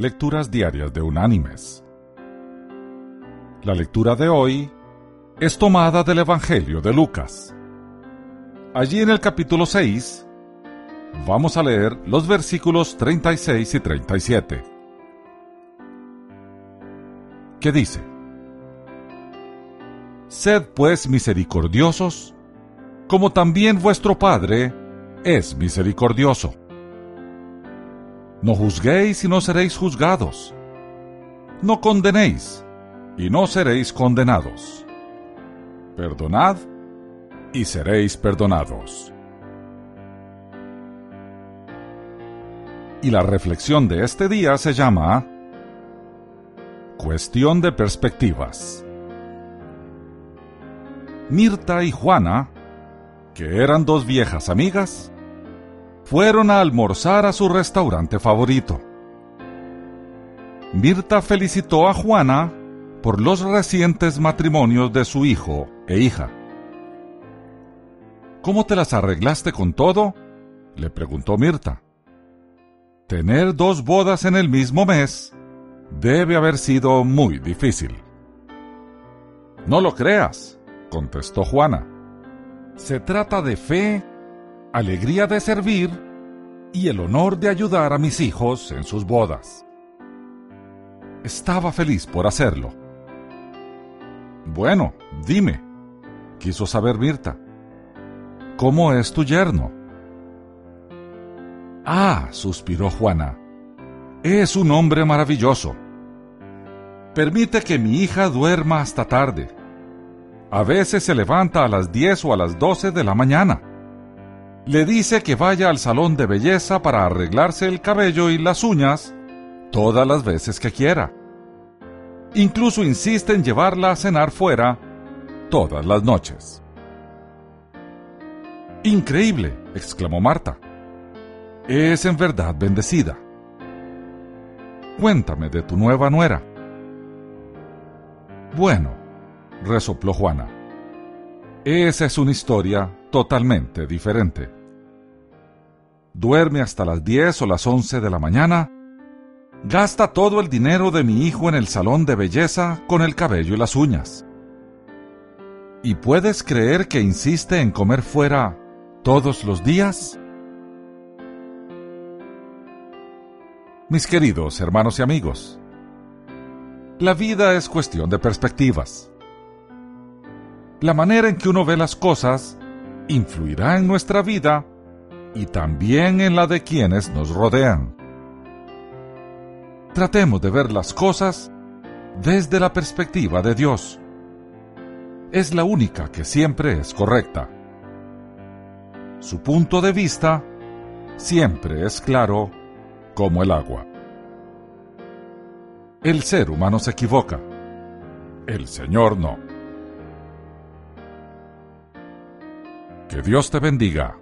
Lecturas Diarias de Unánimes. La lectura de hoy es tomada del Evangelio de Lucas. Allí en el capítulo 6 vamos a leer los versículos 36 y 37. ¿Qué dice? Sed pues misericordiosos, como también vuestro Padre es misericordioso. No juzguéis y no seréis juzgados. No condenéis y no seréis condenados. Perdonad y seréis perdonados. Y la reflexión de este día se llama Cuestión de perspectivas. Mirta y Juana, que eran dos viejas amigas, fueron a almorzar a su restaurante favorito. Mirta felicitó a Juana por los recientes matrimonios de su hijo e hija. ¿Cómo te las arreglaste con todo? le preguntó Mirta. Tener dos bodas en el mismo mes debe haber sido muy difícil. No lo creas, contestó Juana. Se trata de fe alegría de servir y el honor de ayudar a mis hijos en sus bodas. Estaba feliz por hacerlo. Bueno, dime, quiso saber Mirta. ¿Cómo es tu yerno? Ah, suspiró Juana. Es un hombre maravilloso. Permite que mi hija duerma hasta tarde. A veces se levanta a las 10 o a las 12 de la mañana le dice que vaya al salón de belleza para arreglarse el cabello y las uñas todas las veces que quiera. Incluso insiste en llevarla a cenar fuera todas las noches. Increíble, exclamó Marta. Es en verdad bendecida. Cuéntame de tu nueva nuera. Bueno, resopló Juana. Esa es una historia totalmente diferente duerme hasta las 10 o las 11 de la mañana, gasta todo el dinero de mi hijo en el salón de belleza con el cabello y las uñas. ¿Y puedes creer que insiste en comer fuera todos los días? Mis queridos hermanos y amigos, la vida es cuestión de perspectivas. La manera en que uno ve las cosas influirá en nuestra vida y también en la de quienes nos rodean. Tratemos de ver las cosas desde la perspectiva de Dios. Es la única que siempre es correcta. Su punto de vista siempre es claro como el agua. El ser humano se equivoca, el Señor no. Que Dios te bendiga.